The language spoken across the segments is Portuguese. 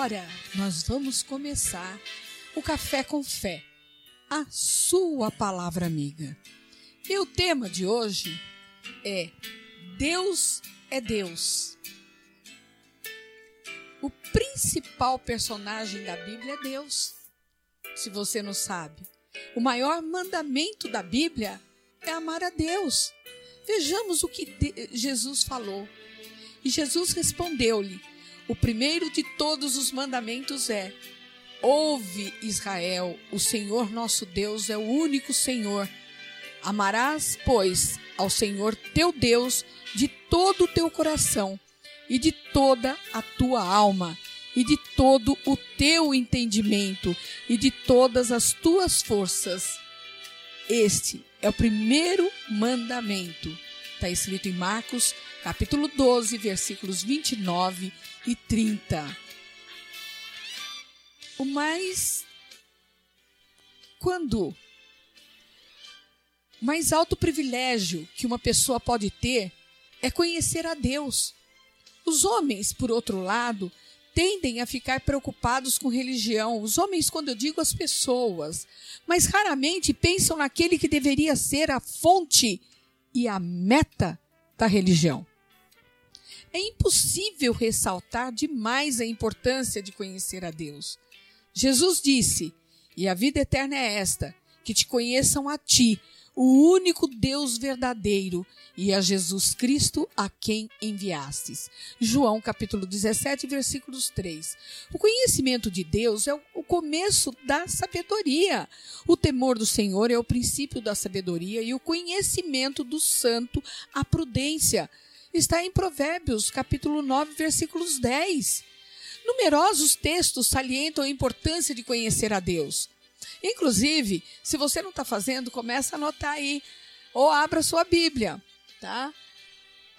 Agora nós vamos começar o Café com Fé, a sua palavra amiga. E o tema de hoje é Deus é Deus. O principal personagem da Bíblia é Deus. Se você não sabe, o maior mandamento da Bíblia é amar a Deus. Vejamos o que Jesus falou. E Jesus respondeu-lhe: O primeiro de todos os mandamentos é: Ouve, Israel, o Senhor nosso Deus é o único Senhor. Amarás, pois, ao Senhor teu Deus de todo o teu coração e de toda a tua alma e de todo o teu entendimento e de todas as tuas forças. Este é o primeiro mandamento. Está escrito em Marcos, capítulo 12, versículos 29 e 30. O mais. Quando? O mais alto privilégio que uma pessoa pode ter é conhecer a Deus. Os homens, por outro lado, tendem a ficar preocupados com religião. Os homens, quando eu digo as pessoas, mas raramente pensam naquele que deveria ser a fonte e a meta da religião. É impossível ressaltar demais a importância de conhecer a Deus. Jesus disse: E a vida eterna é esta, que te conheçam a ti, o único Deus verdadeiro, e a Jesus Cristo a quem enviastes. João capítulo 17, versículos 3. O conhecimento de Deus é o começo da sabedoria. O temor do Senhor é o princípio da sabedoria e o conhecimento do santo a prudência. Está em Provérbios capítulo 9, versículos 10. Numerosos textos salientam a importância de conhecer a Deus. Inclusive, se você não está fazendo, começa a anotar aí. Ou abra sua Bíblia, tá?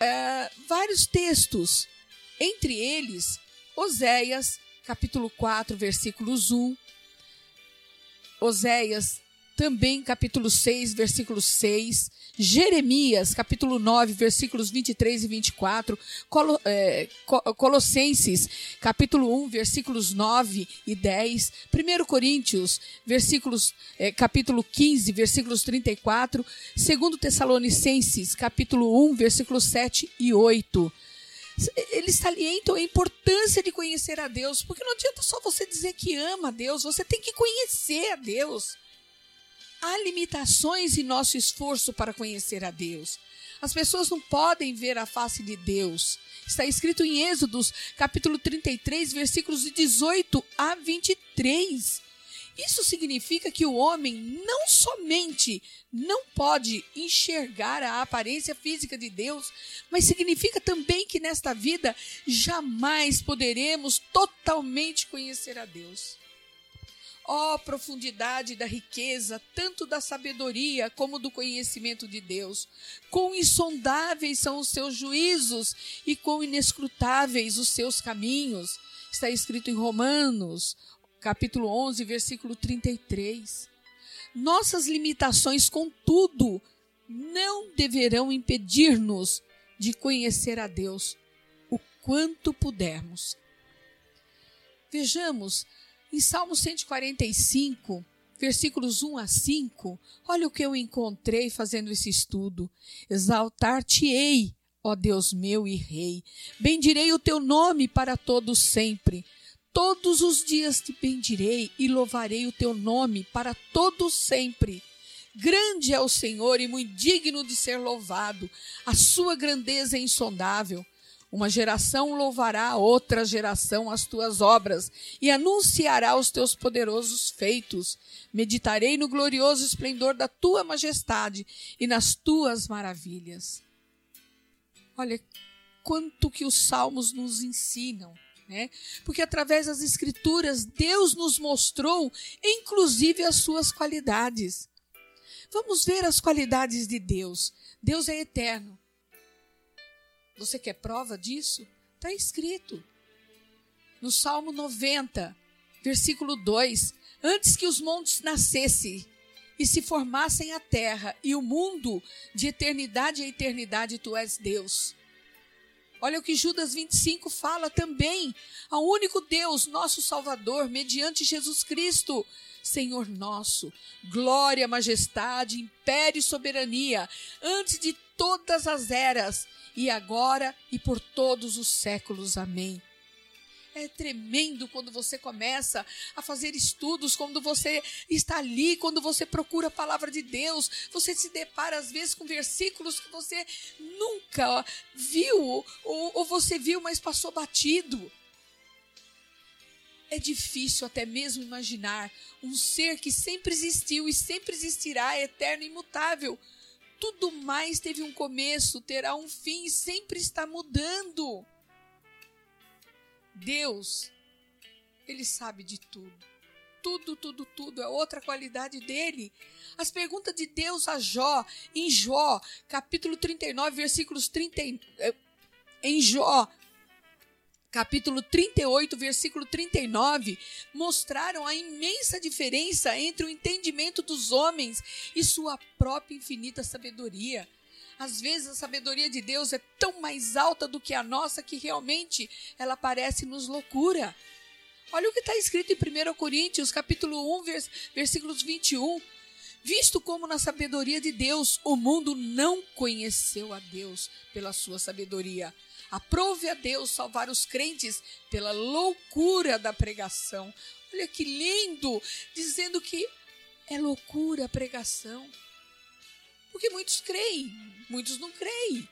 É, vários textos. Entre eles, Oséias, capítulo 4, versículos 1. Oséias, também capítulo 6, versículo 6. Jeremias, capítulo 9, versículos 23 e 24, Colo, é, Colossenses, capítulo 1, versículos 9 e 10, 1 Coríntios, versículos, é, capítulo 15, versículos 34, 2 Tessalonicenses, capítulo 1, versículos 7 e 8 eles salientam a importância de conhecer a Deus, porque não adianta só você dizer que ama a Deus, você tem que conhecer a Deus. Há limitações em nosso esforço para conhecer a Deus. As pessoas não podem ver a face de Deus. Está escrito em Êxodos, capítulo 33, versículos de 18 a 23. Isso significa que o homem não somente não pode enxergar a aparência física de Deus, mas significa também que nesta vida jamais poderemos totalmente conhecer a Deus. Ó oh, profundidade da riqueza, tanto da sabedoria como do conhecimento de Deus. Quão insondáveis são os seus juízos e quão inescrutáveis os seus caminhos. Está escrito em Romanos, capítulo 11, versículo 33. Nossas limitações, contudo, não deverão impedir-nos de conhecer a Deus o quanto pudermos. Vejamos em Salmo 145, versículos 1 a 5, olha o que eu encontrei fazendo esse estudo. Exaltar-te-ei, ó Deus meu e Rei. Bendirei o teu nome para todos sempre. Todos os dias te bendirei e louvarei o teu nome para todos sempre. Grande é o Senhor e muito digno de ser louvado. A sua grandeza é insondável. Uma geração louvará a outra geração as tuas obras e anunciará os teus poderosos feitos. Meditarei no glorioso esplendor da tua majestade e nas tuas maravilhas. Olha quanto que os salmos nos ensinam. Né? Porque através das escrituras Deus nos mostrou, inclusive, as suas qualidades. Vamos ver as qualidades de Deus. Deus é eterno. Você quer prova disso? Está escrito. No Salmo 90, versículo 2: Antes que os montes nascessem e se formassem a terra e o mundo, de eternidade a eternidade, tu és Deus. Olha o que Judas 25 fala também. Ao único Deus, nosso Salvador, mediante Jesus Cristo, Senhor nosso, glória, majestade, império e soberania, antes de todas as eras, e agora e por todos os séculos. Amém. É tremendo quando você começa a fazer estudos, quando você está ali, quando você procura a palavra de Deus, você se depara às vezes com versículos que você nunca viu, ou, ou você viu, mas passou batido. É difícil até mesmo imaginar um ser que sempre existiu e sempre existirá, eterno e imutável. Tudo mais teve um começo, terá um fim sempre está mudando. Deus, ele sabe de tudo. Tudo, tudo, tudo é outra qualidade dele. As perguntas de Deus a Jó, em Jó, capítulo 39, versículos 30, eh, em Jó, capítulo 38, versículo 39, mostraram a imensa diferença entre o entendimento dos homens e sua própria infinita sabedoria. Às vezes a sabedoria de Deus é tão mais alta do que a nossa que realmente ela parece nos loucura. Olha o que está escrito em 1 Coríntios, capítulo 1, vers versículos 21. Visto como na sabedoria de Deus o mundo não conheceu a Deus pela sua sabedoria. Aprove a Deus salvar os crentes pela loucura da pregação. Olha que lindo! Dizendo que é loucura a pregação. Porque muitos creem, muitos não creem.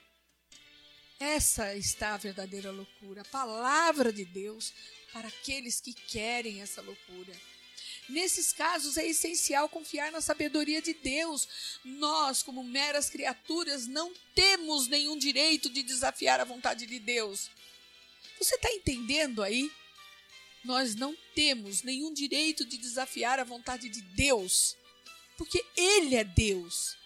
Essa está a verdadeira loucura, a palavra de Deus para aqueles que querem essa loucura. Nesses casos é essencial confiar na sabedoria de Deus. Nós, como meras criaturas, não temos nenhum direito de desafiar a vontade de Deus. Você está entendendo aí? Nós não temos nenhum direito de desafiar a vontade de Deus, porque Ele é Deus.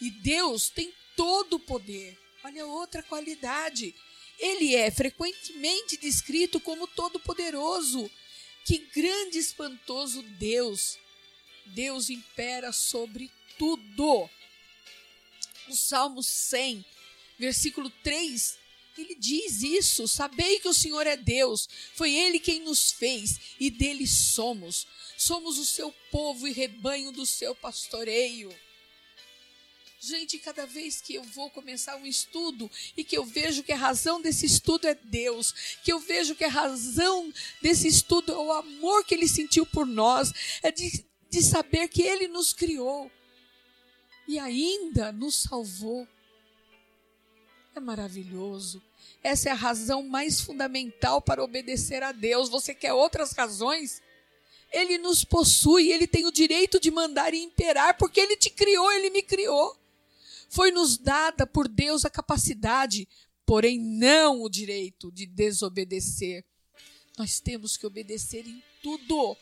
E Deus tem todo o poder. Olha outra qualidade. Ele é frequentemente descrito como todo-poderoso. Que grande espantoso Deus! Deus impera sobre tudo. O Salmo 100, versículo 3, ele diz isso: Sabei que o Senhor é Deus, foi Ele quem nos fez e dele somos. Somos o seu povo e rebanho do seu pastoreio. Gente, cada vez que eu vou começar um estudo e que eu vejo que a razão desse estudo é Deus, que eu vejo que a razão desse estudo é o amor que Ele sentiu por nós, é de, de saber que Ele nos criou e ainda nos salvou. É maravilhoso. Essa é a razão mais fundamental para obedecer a Deus. Você quer outras razões? Ele nos possui, ele tem o direito de mandar e imperar, porque ele te criou, ele me criou. Foi-nos dada por Deus a capacidade, porém não o direito de desobedecer. Nós temos que obedecer em tudo.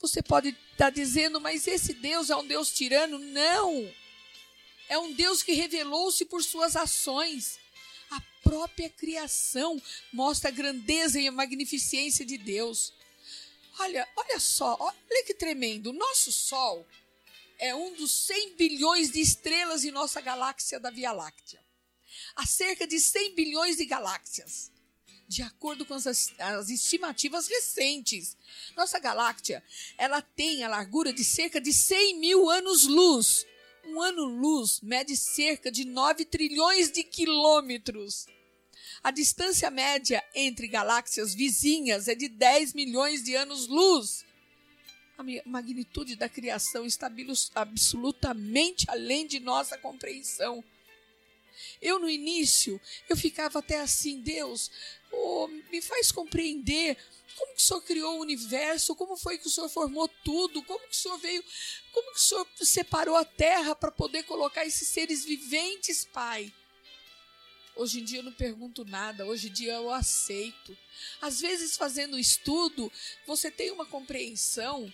Você pode estar dizendo, mas esse Deus é um Deus tirano? Não! É um Deus que revelou-se por suas ações. A própria criação mostra a grandeza e a magnificência de Deus. Olha, olha só, olha que tremendo. O nosso Sol é um dos 100 bilhões de estrelas em nossa galáxia da Via Láctea. Há cerca de 100 bilhões de galáxias. De acordo com as, as estimativas recentes, nossa galáxia ela tem a largura de cerca de 100 mil anos-luz. Um ano-luz mede cerca de 9 trilhões de quilômetros. A distância média entre galáxias vizinhas é de 10 milhões de anos-luz a magnitude da criação está absolutamente além de nossa compreensão. Eu no início, eu ficava até assim, Deus, oh, me faz compreender como que o Senhor criou o universo, como foi que o Senhor formou tudo, como que o Senhor veio, como que o Senhor separou a terra para poder colocar esses seres viventes, Pai. Hoje em dia eu não pergunto nada, hoje em dia eu aceito. Às vezes, fazendo estudo, você tem uma compreensão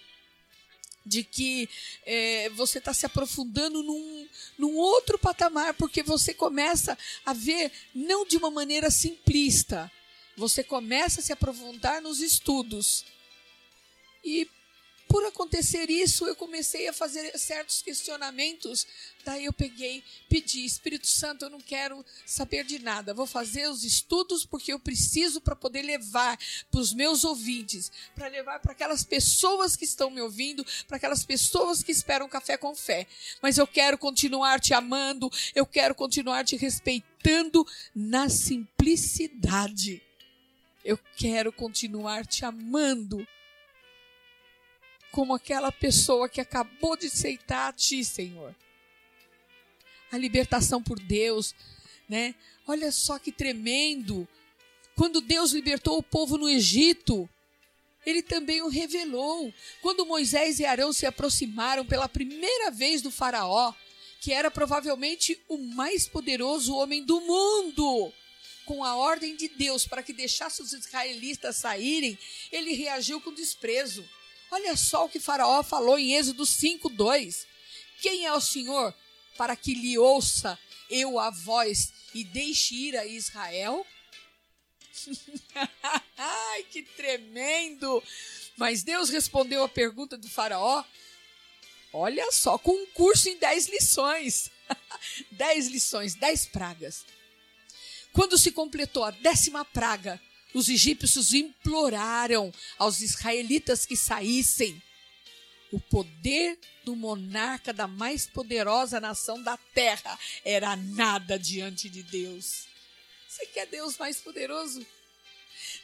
de que é, você está se aprofundando num, num outro patamar, porque você começa a ver não de uma maneira simplista, você começa a se aprofundar nos estudos. E por acontecer isso, eu comecei a fazer certos questionamentos. Daí eu peguei, pedi, Espírito Santo, eu não quero saber de nada. Vou fazer os estudos porque eu preciso para poder levar para os meus ouvintes, para levar para aquelas pessoas que estão me ouvindo, para aquelas pessoas que esperam café com fé. Mas eu quero continuar te amando, eu quero continuar te respeitando na simplicidade. Eu quero continuar te amando como aquela pessoa que acabou de aceitar a Ti, Senhor. A libertação por Deus, né? Olha só que tremendo. Quando Deus libertou o povo no Egito, ele também o revelou. Quando Moisés e Arão se aproximaram pela primeira vez do Faraó, que era provavelmente o mais poderoso homem do mundo, com a ordem de Deus para que deixasse os israelitas saírem, ele reagiu com desprezo. Olha só o que Faraó falou em Êxodo 5:2. Quem é o Senhor para que lhe ouça eu a voz e deixe ir a Israel? Ai, que tremendo! Mas Deus respondeu a pergunta do Faraó. Olha só, com um curso em 10 lições. 10 lições, 10 pragas. Quando se completou a décima praga, os egípcios imploraram aos israelitas que saíssem. O poder do monarca da mais poderosa nação da terra era nada diante de Deus. Você quer Deus mais poderoso?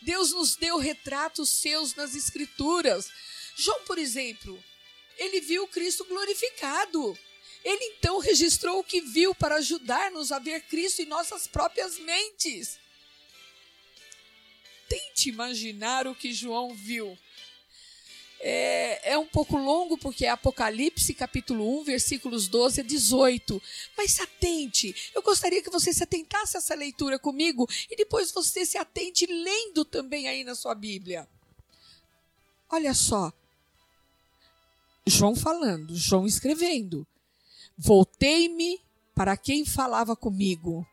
Deus nos deu retratos seus nas Escrituras. João, por exemplo, ele viu Cristo glorificado. Ele então registrou o que viu para ajudar-nos a ver Cristo em nossas próprias mentes. Tente imaginar o que João viu. É, é, um pouco longo porque é Apocalipse capítulo 1, versículos 12 a 18. Mas se atente, eu gostaria que você se atentasse a essa leitura comigo e depois você se atente lendo também aí na sua Bíblia. Olha só. João falando, João escrevendo. Voltei-me para quem falava comigo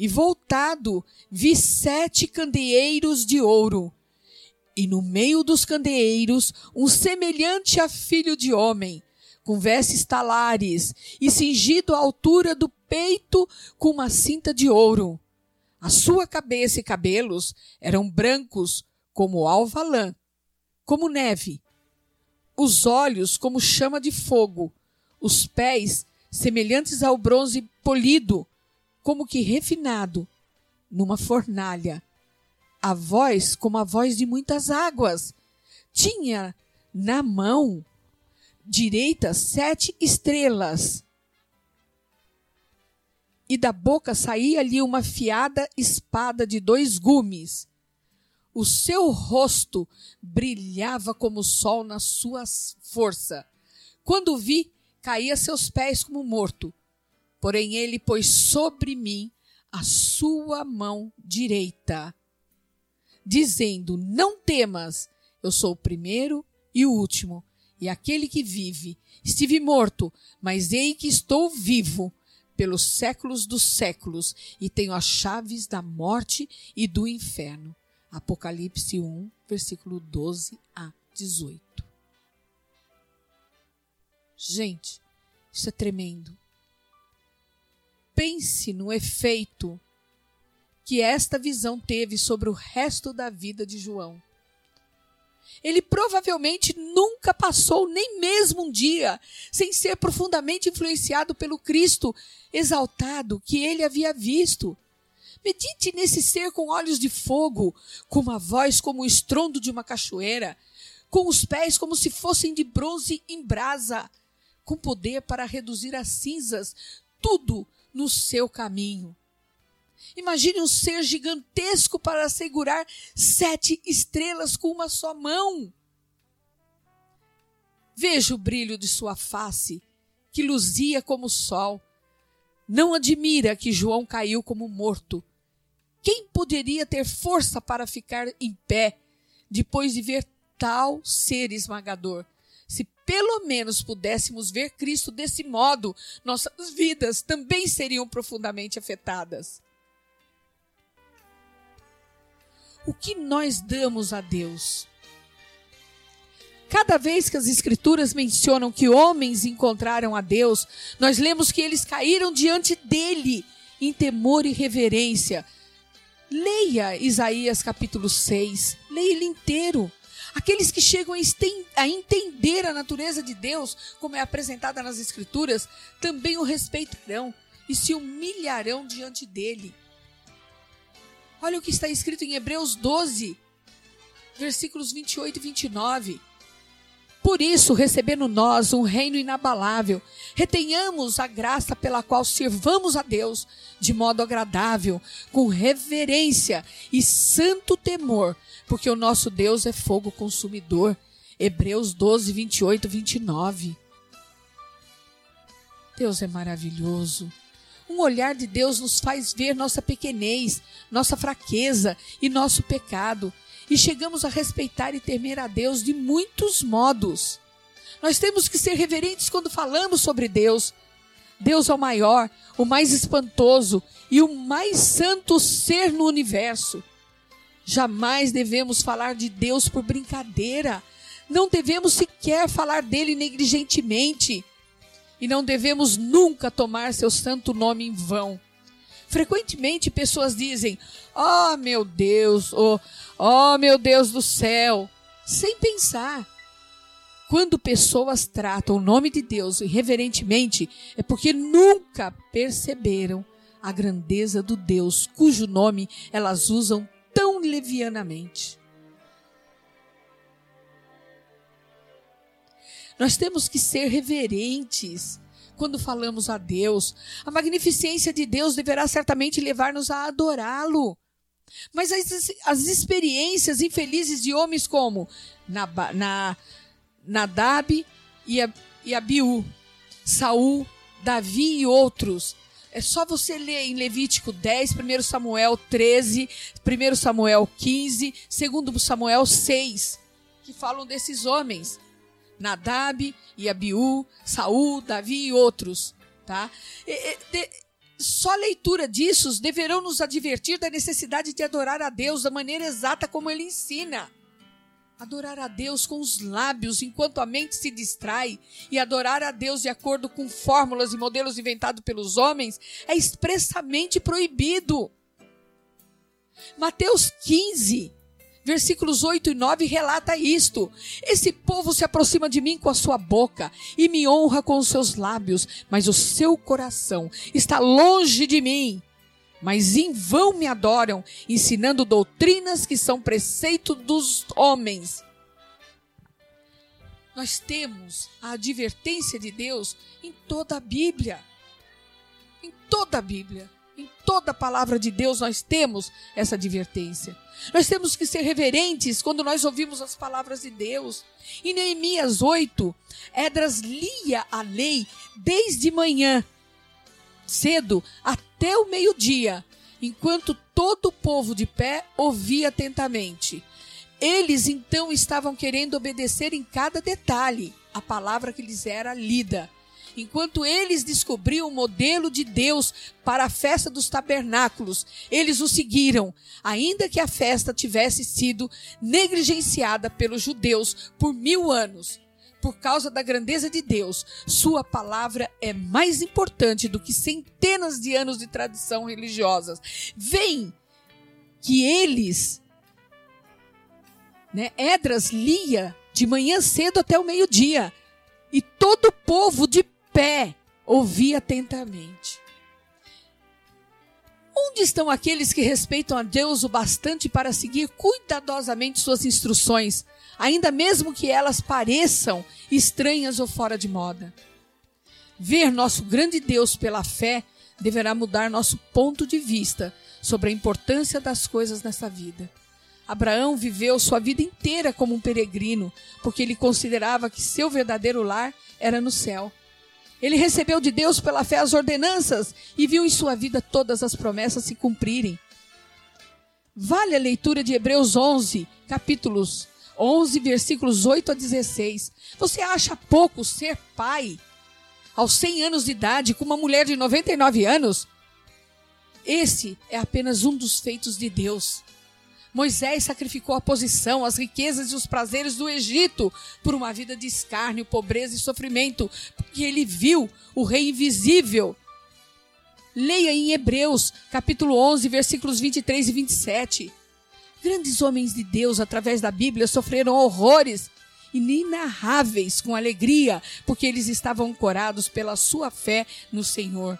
e voltado vi sete candeeiros de ouro, e no meio dos candeeiros um semelhante a filho de homem, com vestes talares e cingido à altura do peito com uma cinta de ouro. A sua cabeça e cabelos eram brancos como alva-lã, como neve. Os olhos como chama de fogo, os pés semelhantes ao bronze polido, como que refinado numa fornalha. A voz como a voz de muitas águas. Tinha na mão direita sete estrelas. E da boca saía-lhe uma fiada espada de dois gumes. O seu rosto brilhava como o sol na sua força. Quando vi, caía a seus pés como morto. Porém, ele pôs sobre mim a sua mão direita, dizendo: Não temas, eu sou o primeiro e o último, e aquele que vive. Estive morto, mas ei que estou vivo pelos séculos dos séculos, e tenho as chaves da morte e do inferno. Apocalipse 1, versículo 12 a 18. Gente, isso é tremendo pense no efeito que esta visão teve sobre o resto da vida de João. Ele provavelmente nunca passou nem mesmo um dia sem ser profundamente influenciado pelo Cristo exaltado que ele havia visto. Medite nesse ser com olhos de fogo, com uma voz como o estrondo de uma cachoeira, com os pés como se fossem de bronze em brasa, com poder para reduzir a cinzas tudo no seu caminho. Imagine um ser gigantesco para segurar sete estrelas com uma só mão. Veja o brilho de sua face, que luzia como o sol. Não admira que João caiu como morto. Quem poderia ter força para ficar em pé depois de ver tal ser esmagador? Pelo menos pudéssemos ver Cristo desse modo, nossas vidas também seriam profundamente afetadas. O que nós damos a Deus? Cada vez que as Escrituras mencionam que homens encontraram a Deus, nós lemos que eles caíram diante dele em temor e reverência. Leia Isaías capítulo 6, leia ele inteiro. Aqueles que chegam a entender a natureza de Deus, como é apresentada nas Escrituras, também o respeitarão e se humilharão diante dele. Olha o que está escrito em Hebreus 12, versículos 28 e 29. Por isso, recebendo nós um reino inabalável, retenhamos a graça pela qual servamos a Deus de modo agradável, com reverência e santo temor, porque o nosso Deus é fogo consumidor. Hebreus 12, 28 e 29. Deus é maravilhoso. Um olhar de Deus nos faz ver nossa pequenez, nossa fraqueza e nosso pecado e chegamos a respeitar e temer a Deus de muitos modos. Nós temos que ser reverentes quando falamos sobre Deus. Deus é o maior, o mais espantoso e o mais santo ser no universo. Jamais devemos falar de Deus por brincadeira. Não devemos sequer falar dele negligentemente. E não devemos nunca tomar seu santo nome em vão. Frequentemente pessoas dizem: Oh meu Deus, oh, oh meu Deus do céu, sem pensar. Quando pessoas tratam o nome de Deus irreverentemente, é porque nunca perceberam a grandeza do Deus cujo nome elas usam tão levianamente. Nós temos que ser reverentes quando falamos a Deus. A magnificência de Deus deverá certamente levar-nos a adorá-lo. Mas as, as experiências infelizes de homens como na, na, Nadab e, e Abiú, Saul, Davi e outros. É só você ler em Levítico 10, 1 Samuel 13, 1 Samuel 15, 2 Samuel 6, que falam desses homens. Nadab e Abiú, Saul, Davi e outros, tá? E, de, só leitura disso deverão nos advertir da necessidade de adorar a Deus da maneira exata como ele ensina. Adorar a Deus com os lábios enquanto a mente se distrai e adorar a Deus de acordo com fórmulas e modelos inventados pelos homens é expressamente proibido. Mateus 15, Versículos 8 e 9 relata isto: Esse povo se aproxima de mim com a sua boca e me honra com os seus lábios, mas o seu coração está longe de mim. Mas em vão me adoram, ensinando doutrinas que são preceito dos homens. Nós temos a advertência de Deus em toda a Bíblia. Em toda a Bíblia. Em toda palavra de Deus nós temos essa advertência. Nós temos que ser reverentes quando nós ouvimos as palavras de Deus. Em Neemias 8, Edras lia a lei desde manhã, cedo, até o meio-dia, enquanto todo o povo de pé ouvia atentamente. Eles então estavam querendo obedecer em cada detalhe a palavra que lhes era lida enquanto eles descobriam o modelo de Deus para a festa dos tabernáculos, eles o seguiram, ainda que a festa tivesse sido negligenciada pelos judeus por mil anos. Por causa da grandeza de Deus, sua palavra é mais importante do que centenas de anos de tradição religiosas. Vem que eles, né, Edras lia de manhã cedo até o meio-dia, e todo o povo de pé, ouvi atentamente. Onde estão aqueles que respeitam a Deus o bastante para seguir cuidadosamente suas instruções, ainda mesmo que elas pareçam estranhas ou fora de moda? Ver nosso grande Deus pela fé deverá mudar nosso ponto de vista sobre a importância das coisas nessa vida. Abraão viveu sua vida inteira como um peregrino, porque ele considerava que seu verdadeiro lar era no céu. Ele recebeu de Deus pela fé as ordenanças e viu em sua vida todas as promessas se cumprirem. Vale a leitura de Hebreus 11, capítulos 11, versículos 8 a 16. Você acha pouco ser pai aos 100 anos de idade com uma mulher de 99 anos? Esse é apenas um dos feitos de Deus. Moisés sacrificou a posição, as riquezas e os prazeres do Egito por uma vida de escárnio, pobreza e sofrimento, porque ele viu o rei invisível. Leia em Hebreus, capítulo 11, versículos 23 e 27. Grandes homens de Deus, através da Bíblia, sofreram horrores inenarráveis com alegria, porque eles estavam ancorados pela sua fé no Senhor.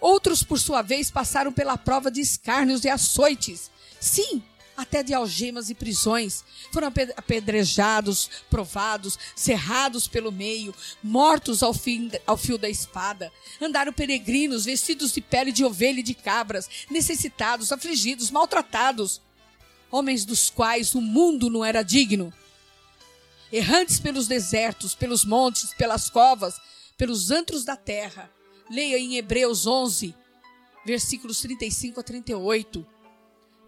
Outros, por sua vez, passaram pela prova de escárnios e açoites. Sim, até de algemas e prisões. Foram apedrejados, provados, cerrados pelo meio, mortos ao, fim, ao fio da espada. Andaram peregrinos, vestidos de pele de ovelha e de cabras, necessitados, afligidos, maltratados. Homens dos quais o mundo não era digno errantes pelos desertos, pelos montes, pelas covas, pelos antros da terra. Leia em Hebreus 11, versículos 35 a 38.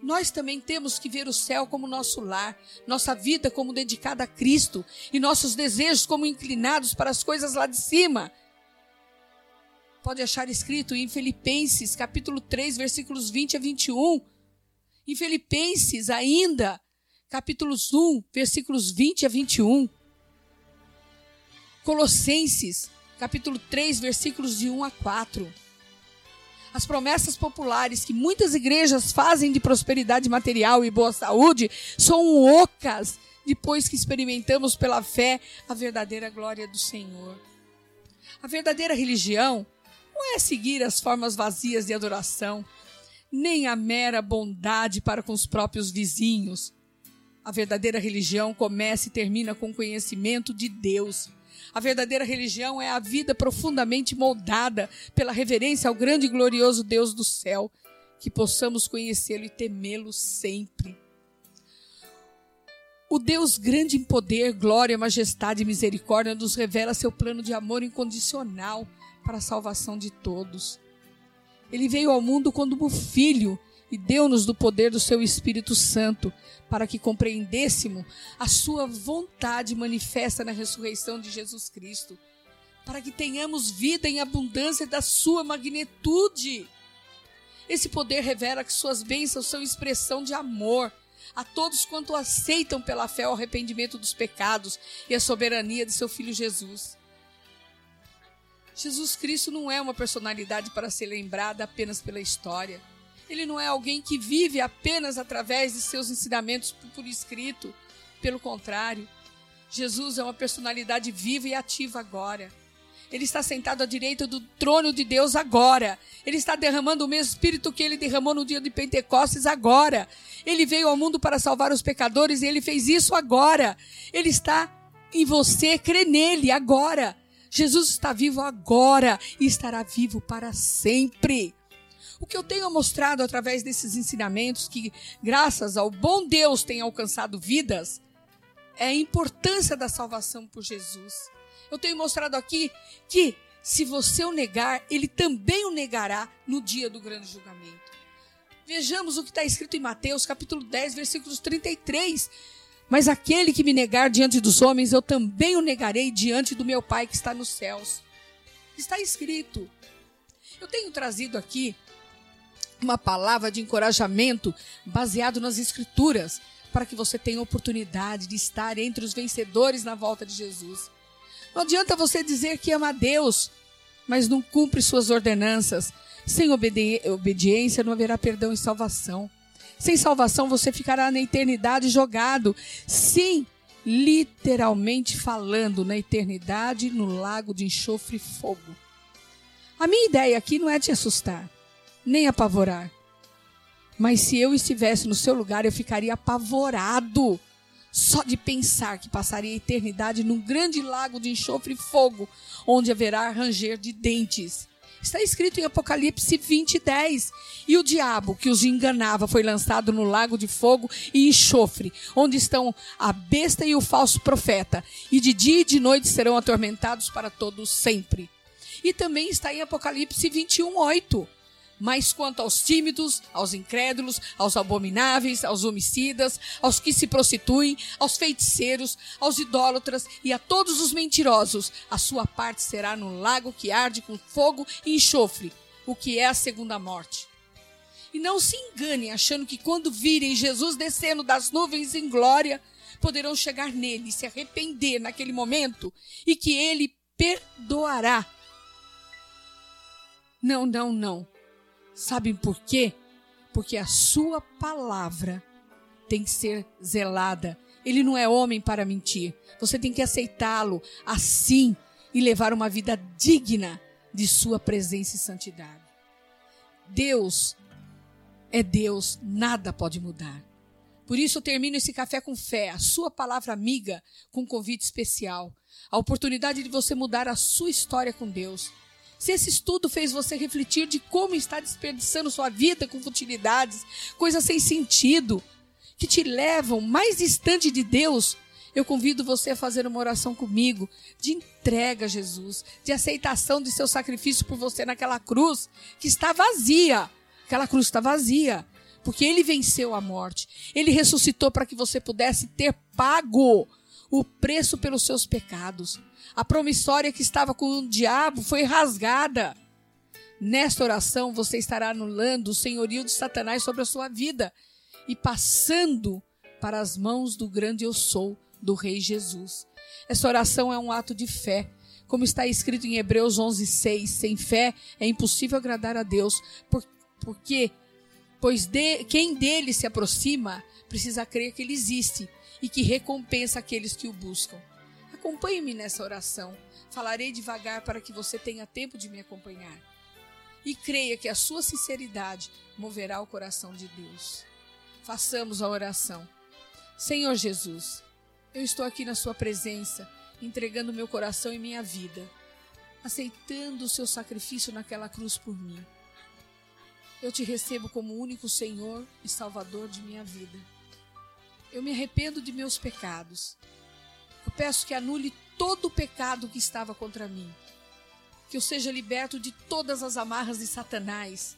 Nós também temos que ver o céu como nosso lar, nossa vida como dedicada a Cristo e nossos desejos como inclinados para as coisas lá de cima. Pode achar escrito em Filipenses, capítulo 3, versículos 20 a 21. Em Filipenses ainda, capítulos 1, versículos 20 a 21. Colossenses, capítulo 3, versículos de 1 a 4. As promessas populares que muitas igrejas fazem de prosperidade material e boa saúde são ocas depois que experimentamos pela fé a verdadeira glória do Senhor. A verdadeira religião não é seguir as formas vazias de adoração, nem a mera bondade para com os próprios vizinhos, a verdadeira religião começa e termina com o conhecimento de Deus. A verdadeira religião é a vida profundamente moldada pela reverência ao grande e glorioso Deus do céu, que possamos conhecê-lo e temê-lo sempre. O Deus grande em poder, glória, majestade e misericórdia nos revela seu plano de amor incondicional para a salvação de todos. Ele veio ao mundo como filho e deu-nos do poder do seu Espírito Santo, para que compreendêssemos a sua vontade manifesta na ressurreição de Jesus Cristo, para que tenhamos vida em abundância da sua magnitude. Esse poder revela que suas bênçãos são expressão de amor a todos quanto aceitam pela fé o arrependimento dos pecados e a soberania de seu filho Jesus. Jesus Cristo não é uma personalidade para ser lembrada apenas pela história ele não é alguém que vive apenas através de seus ensinamentos por escrito. Pelo contrário, Jesus é uma personalidade viva e ativa agora. Ele está sentado à direita do trono de Deus agora. Ele está derramando o mesmo espírito que ele derramou no dia de Pentecostes agora. Ele veio ao mundo para salvar os pecadores e ele fez isso agora. Ele está em você, crê nele agora. Jesus está vivo agora e estará vivo para sempre. O que eu tenho mostrado através desses ensinamentos, que graças ao bom Deus tem alcançado vidas, é a importância da salvação por Jesus. Eu tenho mostrado aqui que se você o negar, ele também o negará no dia do grande julgamento. Vejamos o que está escrito em Mateus, capítulo 10, versículos 33. Mas aquele que me negar diante dos homens, eu também o negarei diante do meu Pai que está nos céus. Está escrito. Eu tenho trazido aqui uma palavra de encorajamento baseado nas Escrituras, para que você tenha oportunidade de estar entre os vencedores na volta de Jesus. Não adianta você dizer que ama a Deus, mas não cumpre suas ordenanças. Sem obedi obediência não haverá perdão e salvação. Sem salvação você ficará na eternidade jogado. Sim, literalmente falando, na eternidade no lago de enxofre e fogo. A minha ideia aqui não é te assustar nem apavorar. Mas se eu estivesse no seu lugar, eu ficaria apavorado só de pensar que passaria a eternidade num grande lago de enxofre e fogo, onde haverá ranger de dentes. Está escrito em Apocalipse 20, 10. E o diabo que os enganava foi lançado no lago de fogo e enxofre, onde estão a besta e o falso profeta, e de dia e de noite serão atormentados para todos sempre. E também está em Apocalipse 21, 8. Mas quanto aos tímidos, aos incrédulos, aos abomináveis, aos homicidas, aos que se prostituem, aos feiticeiros, aos idólatras e a todos os mentirosos, a sua parte será no lago que arde com fogo e enxofre, o que é a segunda morte. E não se enganem achando que quando virem Jesus descendo das nuvens em glória, poderão chegar nele, se arrepender naquele momento e que ele perdoará. Não, não, não. Sabem por quê? Porque a sua palavra tem que ser zelada. Ele não é homem para mentir. Você tem que aceitá-lo assim e levar uma vida digna de sua presença e santidade. Deus é Deus, nada pode mudar. Por isso eu termino esse café com fé, a sua palavra amiga, com um convite especial. A oportunidade de você mudar a sua história com Deus. Se esse estudo fez você refletir de como está desperdiçando sua vida com futilidades, coisas sem sentido, que te levam mais distante de Deus, eu convido você a fazer uma oração comigo de entrega a Jesus, de aceitação de seu sacrifício por você naquela cruz que está vazia. Aquela cruz está vazia, porque ele venceu a morte. Ele ressuscitou para que você pudesse ter pago o preço pelos seus pecados. A promissória que estava com o diabo foi rasgada. Nesta oração, você estará anulando o senhorio de Satanás sobre a sua vida e passando para as mãos do grande eu sou, do Rei Jesus. Essa oração é um ato de fé. Como está escrito em Hebreus 11:6, sem fé é impossível agradar a Deus, porque pois de, quem dele se aproxima precisa crer que ele existe e que recompensa aqueles que o buscam. Acompanhe-me nessa oração. Falarei devagar para que você tenha tempo de me acompanhar. E creia que a sua sinceridade moverá o coração de Deus. Façamos a oração. Senhor Jesus, eu estou aqui na Sua presença, entregando meu coração e minha vida, aceitando o Seu sacrifício naquela cruz por mim. Eu te recebo como único Senhor e Salvador de minha vida. Eu me arrependo de meus pecados. Eu peço que anule todo o pecado que estava contra mim. Que eu seja liberto de todas as amarras de Satanás.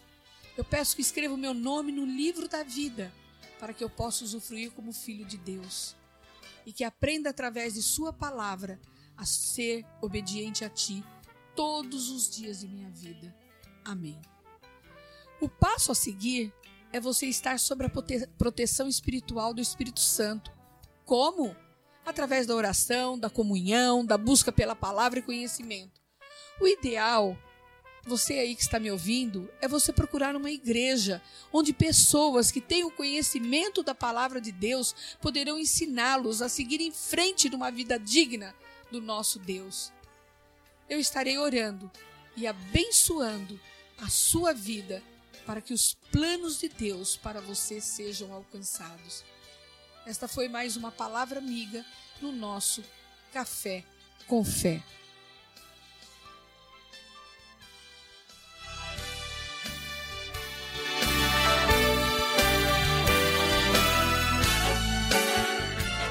Eu peço que escreva o meu nome no livro da vida, para que eu possa usufruir como filho de Deus e que aprenda através de Sua palavra a ser obediente a Ti todos os dias de minha vida. Amém. O passo a seguir é você estar sob a proteção espiritual do Espírito Santo. Como? Através da oração, da comunhão, da busca pela palavra e conhecimento. O ideal você aí que está me ouvindo, é você procurar uma igreja onde pessoas que têm o conhecimento da palavra de Deus poderão ensiná-los a seguir em frente de uma vida digna do nosso Deus. Eu estarei orando e abençoando a sua vida para que os planos de Deus para você sejam alcançados. Esta foi mais uma palavra amiga no nosso Café com Fé.